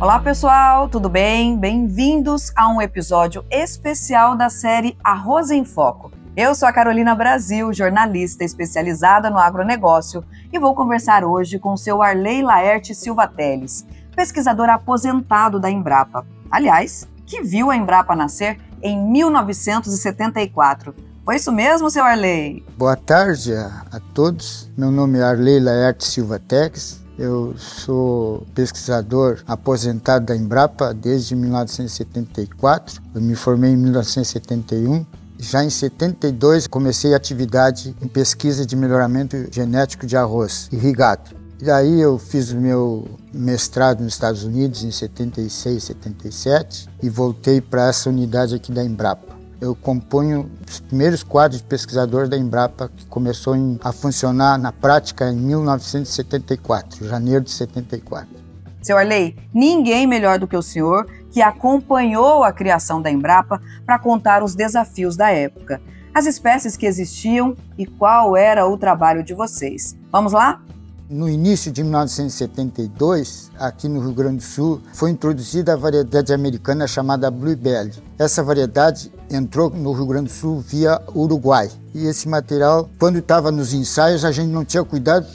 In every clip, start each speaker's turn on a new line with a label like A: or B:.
A: Olá pessoal, tudo bem? Bem-vindos a um episódio especial da série Arroz em Foco. Eu sou a Carolina Brasil, jornalista especializada no agronegócio, e vou conversar hoje com o seu Arley Laerte Silva Teles, pesquisador aposentado da Embrapa. Aliás, que viu a Embrapa nascer em 1974. Foi isso mesmo, seu Arley?
B: Boa tarde a, todos. Meu nome é Arley Laerte Silva Teles. Eu sou pesquisador aposentado da Embrapa desde 1974. Eu me formei em 1971 já em 72 comecei atividade em pesquisa de melhoramento genético de arroz irrigado. E daí eu fiz o meu mestrado nos Estados Unidos em 76, 77 e voltei para essa unidade aqui da Embrapa. Eu componho os primeiros quadros de pesquisador da Embrapa que começou em, a funcionar na prática em 1974, janeiro de 74.
A: Seu Arley, ninguém melhor do que o senhor que acompanhou a criação da Embrapa para contar os desafios da época, as espécies que existiam e qual era o trabalho de vocês. Vamos lá?
B: No início de 1972, aqui no Rio Grande do Sul, foi introduzida a variedade americana chamada Bluebell. Essa variedade entrou no Rio Grande do Sul via Uruguai. E esse material, quando estava nos ensaios, a gente não tinha cuidado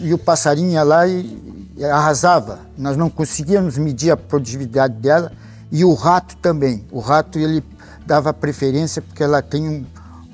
B: e o passarinho ia lá e, arrasava. Nós não conseguíamos medir a produtividade dela e o rato também. O rato ele dava preferência porque ela tem um,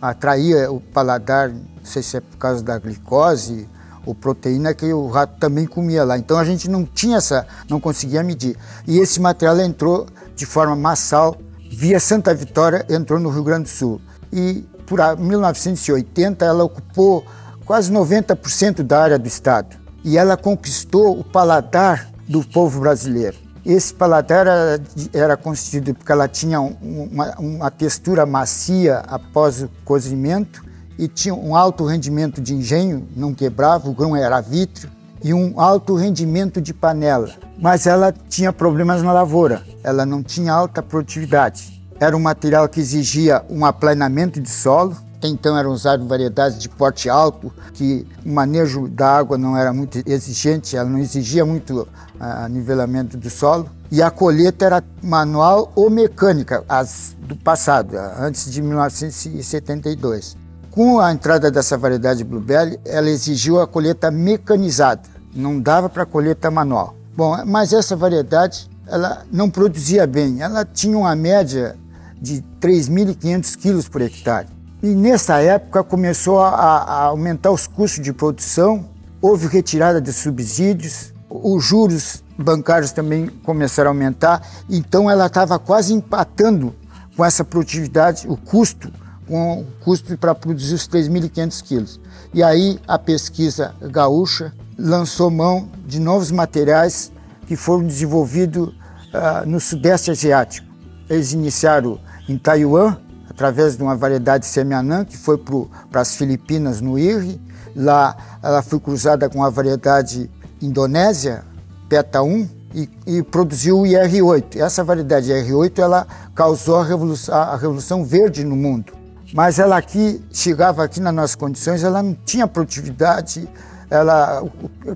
B: atraía o paladar, não sei se é por causa da glicose o proteína que o rato também comia lá. Então a gente não tinha essa, não conseguia medir. E esse material entrou de forma massal via Santa Vitória, entrou no Rio Grande do Sul. E por 1980 ela ocupou quase 90% da área do estado. E ela conquistou o paladar do povo brasileiro. Esse paladar era, era constituído porque ela tinha uma, uma textura macia após o cozimento e tinha um alto rendimento de engenho, não quebrava, o grão era vítreo, e um alto rendimento de panela. Mas ela tinha problemas na lavoura, ela não tinha alta produtividade. Era um material que exigia um aplanamento de solo, até então eram usadas variedades de porte alto, que o manejo da água não era muito exigente, ela não exigia muito a nivelamento do solo. E a colheita era manual ou mecânica, as do passado, antes de 1972. Com a entrada dessa variedade Blueberry, ela exigiu a colheita mecanizada, não dava para colheita manual. Bom, mas essa variedade ela não produzia bem, ela tinha uma média de 3.500 quilos por hectare. E nessa época começou a, a aumentar os custos de produção, houve retirada de subsídios, os juros bancários também começaram a aumentar, então ela estava quase empatando com essa produtividade, o custo com custo para produzir os 3.500 quilos. E aí a pesquisa gaúcha lançou mão de novos materiais que foram desenvolvidos uh, no Sudeste Asiático. Eles iniciaram em Taiwan, através de uma variedade semianã, que foi para as Filipinas, no IRRI. Lá ela foi cruzada com a variedade indonésia, PETA 1, e, e, produziu o IR8. Essa variedade IR8 ela causou a revolução, a revolução verde no mundo mas ela aqui, chegava aqui nas nossas condições, ela não tinha produtividade, ela,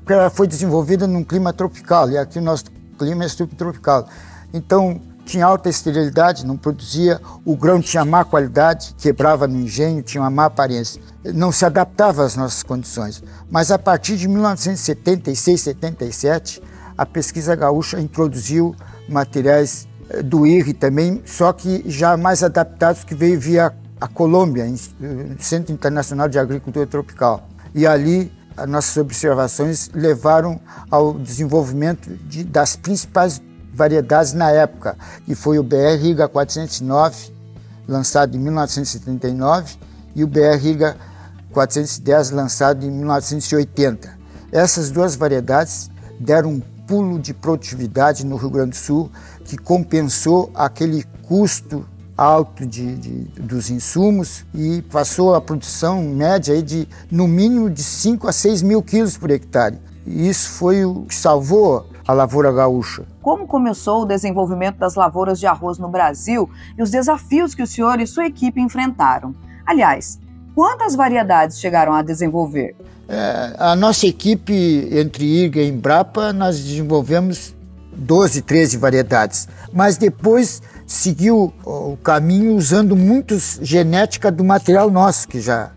B: ela foi desenvolvida num clima tropical, e aqui o nosso clima é subtropical. Então, tinha alta esterilidade, não produzia, o grão tinha má qualidade, quebrava no engenho, tinha uma má aparência. Não se adaptava às nossas condições. Mas a partir de 1976, 77, a pesquisa gaúcha introduziu materiais eh, do IRRI também, só que já mais adaptados, que veio via a Colômbia, Centro Internacional de Agricultura Tropical. E ali as nossas observações levaram ao desenvolvimento de, das principais variedades na época, que foi o BR Riga 409, lançado em 1979, e o BR Riga 410, lançado em 1980. Essas duas variedades deram um pulo de produtividade no Rio Grande do Sul que compensou aquele custo alto de, de, dos insumos e passou a produção média de no mínimo de 5 a 6 mil quilos por hectare. E isso foi o que salvou a lavoura gaúcha.
A: Como começou o desenvolvimento das lavouras de arroz no Brasil e os desafios que o senhor e sua equipe enfrentaram? Aliás, quantas variedades chegaram a desenvolver?
B: É, a nossa equipe, entre IRGA e Embrapa, nós desenvolvemos 12, 13 variedades. Mas depois seguiu o caminho usando muitos genética do material nosso que já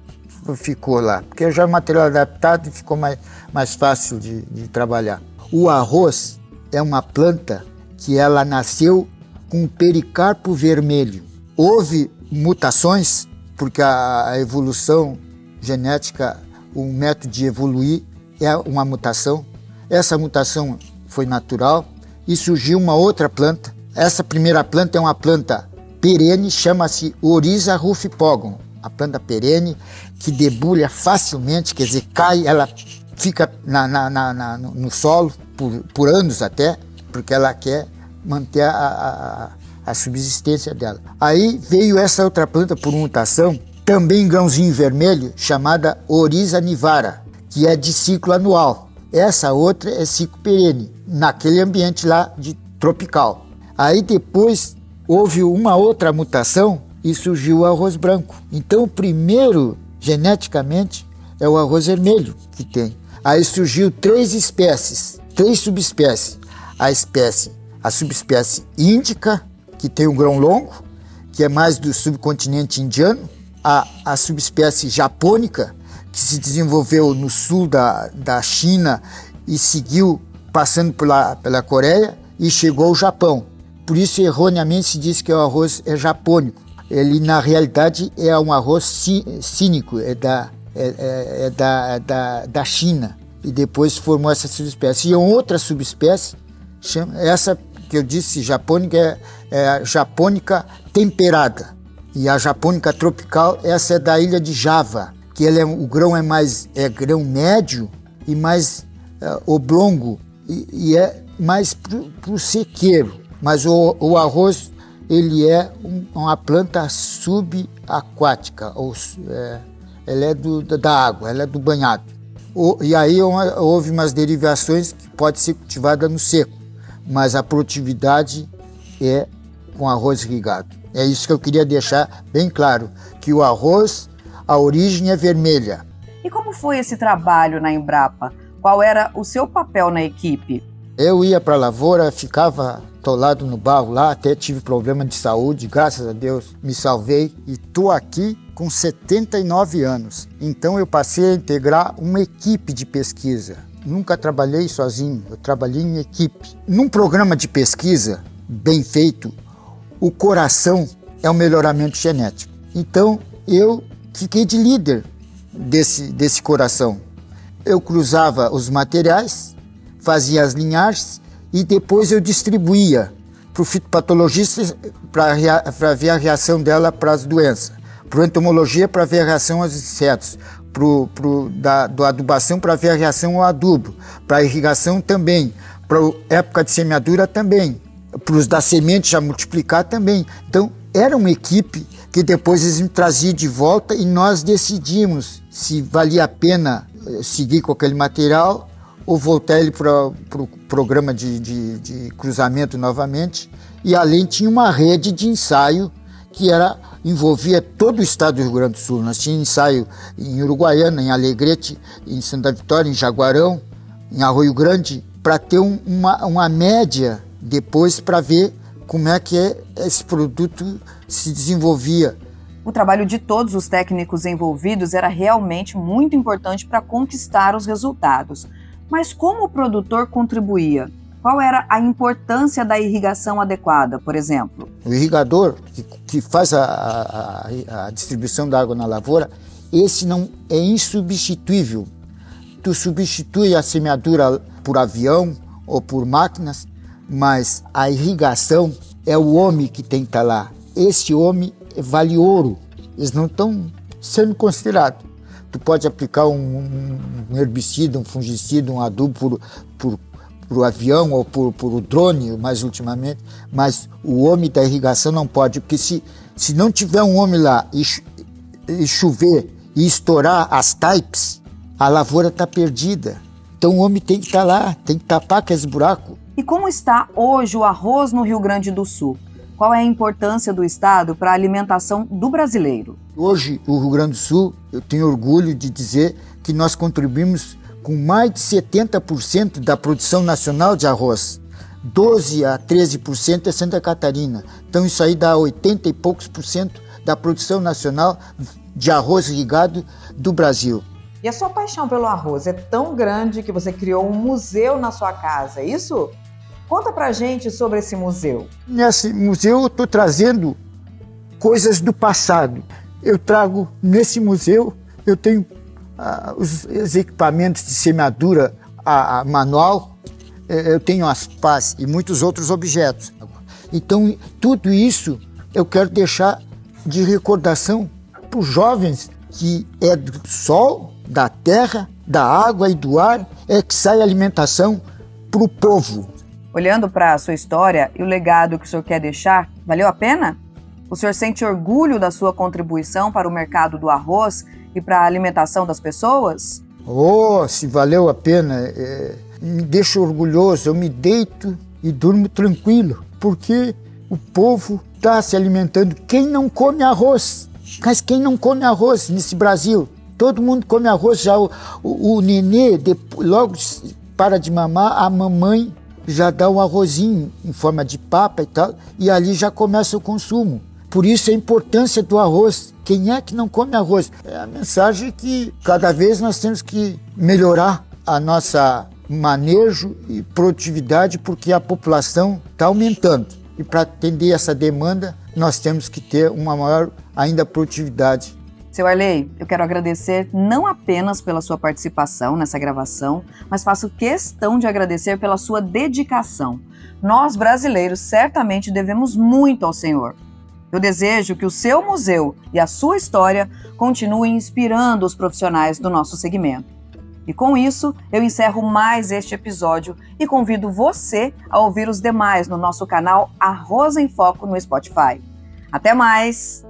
B: ficou lá, porque já é material adaptado e ficou mais, mais fácil de, de trabalhar. O arroz é uma planta que ela nasceu com pericarpo vermelho. Houve mutações, porque a, a evolução genética, o método de evoluir é uma mutação. Essa mutação foi natural e surgiu uma outra planta. Essa primeira planta é uma planta perene, chama-se Oriza rufipogon, a planta perene que debulha facilmente, quer dizer, cai, ela fica na, na, na, no solo por, por anos até, porque ela quer manter a, a, a subsistência dela. Aí veio essa outra planta por mutação, também grãozinho vermelho, chamada Oriza nivara, que é de ciclo anual. Essa outra é ciclo perene, naquele ambiente lá de tropical. Aí depois houve uma outra mutação e surgiu o arroz branco. Então o primeiro geneticamente é o arroz vermelho que tem. Aí surgiu três espécies, três subespécies. A espécie, a subespécie índica, que tem um grão longo, que é mais do subcontinente indiano, a, a subespécie japônica, que se desenvolveu no sul da, da China e seguiu passando pela, pela Coreia e chegou ao Japão. Por isso, erroneamente, se diz que o arroz é japônico. Ele, na realidade, é um arroz cínico, é da, é, é, é da, é da, da China. E depois formou essa subespécie. E outra subespécie, chama, essa que eu disse japônica é, é a japônica temperada. E a japônica tropical, essa é da ilha de Java, que ele é, o grão é mais é grão médio e mais é, oblongo e, e, é mais para o sequeiro. Mas o, o, arroz ele é um, uma planta subaquática, ou é, ela é do, da água, ela é do banhado. O, e aí uma, houve umas derivações que pode ser cultivada no seco mas a produtividade é com arroz irrigado. É isso que eu queria deixar bem claro, que o arroz, a origem é vermelha.
A: E como foi esse trabalho na Embrapa? Qual era o seu papel na equipe?
B: Eu ia para a lavoura, ficava atolado no barro lá, até tive problema de saúde, graças a Deus me salvei e estou aqui com 79 anos. Então eu passei a integrar uma equipe de pesquisa nunca trabalhei sozinho, eu trabalhei em equipe. Num programa de pesquisa bem feito, o coração é o melhoramento genético. Então eu fiquei de líder desse, desse coração. Eu cruzava os materiais, fazia as linhagens e depois eu distribuía para o fitopatologista para ver a reação dela para as doenças, para a entomologia para ver a reação aos insetos, pro, pro, da do adubação para ver a reação ao adubo, para irrigação também, para época de semeadura também, para os da semente já multiplicar também. Então, era uma equipe que depois eles me traziam de volta e nós decidimos se valia a pena eh, seguir com aquele material ou voltar ele para o pro programa de, de, de cruzamento novamente. E além tinha uma rede de ensaio que era envolvia todo o estado do Rio Grande do Sul. Nós tínhamos ensaio em Uruguaiana, em Alegrete, em Santa Vitória, em Jaguarão, em Arroio Grande, para ter um, uma, uma média depois para ver como é que esse produto se desenvolvia.
A: O trabalho de todos os técnicos envolvidos era realmente muito importante para conquistar os resultados. Mas como o produtor contribuía? Qual era a importância da irrigação adequada, por exemplo?
B: O irrigador que, que faz a, a, a distribuição da água na lavoura, esse não é insubstituível. Tu substitui a semeadura por avião ou por máquinas, mas a irrigação é o homem que tem que estar lá. Esse homem vale ouro. Eles não estão sendo considerados. Tu pode aplicar um, um herbicida, um fungicida, um adubo por, por por avião ou por, por o drone, mais ultimamente, mas o homem da irrigação não pode, porque se, se não tiver um homem lá e, e chover e estourar as types, a lavoura está perdida. Então o homem tem que estar tá lá, tem que tapar aqueles buracos.
A: E como está hoje o arroz no Rio Grande do Sul? Qual é a importância do Estado para a alimentação do brasileiro?
B: Hoje, o Rio Grande do Sul, eu tenho orgulho de dizer que nós contribuímos com mais de 70% da produção nacional de arroz. 12 a 13% é Santa Catarina. Então isso aí dá 80 e poucos por cento da produção nacional de arroz irrigado do Brasil.
A: E a sua paixão pelo arroz é tão grande que você criou um museu na sua casa, é isso? Conta pra gente sobre esse museu.
B: Nesse museu eu estou trazendo coisas do passado. Eu trago nesse museu, eu tenho ah, os, os, equipamentos de semeadura a, a manual, eh, eu tenho as pás e muitos outros objetos. Então, tudo isso eu quero deixar de recordação para os jovens que é do sol, da terra, da água e do ar é que sai alimentação para o povo.
A: Olhando para a sua história e o legado que o senhor quer deixar, valeu a pena? O senhor sente orgulho da sua contribuição para o mercado do arroz e para a alimentação das pessoas?
B: Oh, se valeu a pena, é, me deixa orgulhoso. Eu me deito e durmo tranquilo, porque o povo está se alimentando. Quem não come arroz? Mas quem não come arroz nesse Brasil? Todo mundo come arroz. Já o, o, o nenê, logo para de mamar, a mamãe já dá um arrozinho em forma de papa e tal, e ali já começa o consumo. Por isso a importância do arroz. Quem é que não come arroz? É a mensagem que cada vez nós temos que melhorar a nossa manejo e produtividade porque a população está aumentando. E para atender essa demanda, nós temos que ter uma maior ainda produtividade.
A: Seu Arley, eu quero agradecer não apenas pela sua participação nessa gravação, mas faço questão de agradecer pela sua dedicação. Nós, brasileiros, certamente devemos muito ao Senhor. Eu desejo que o seu museu e a sua história continuem inspirando os profissionais do nosso segmento. E com isso, eu encerro mais este episódio e convido você a ouvir os demais no nosso canal Arroz em Foco no Spotify. Até mais!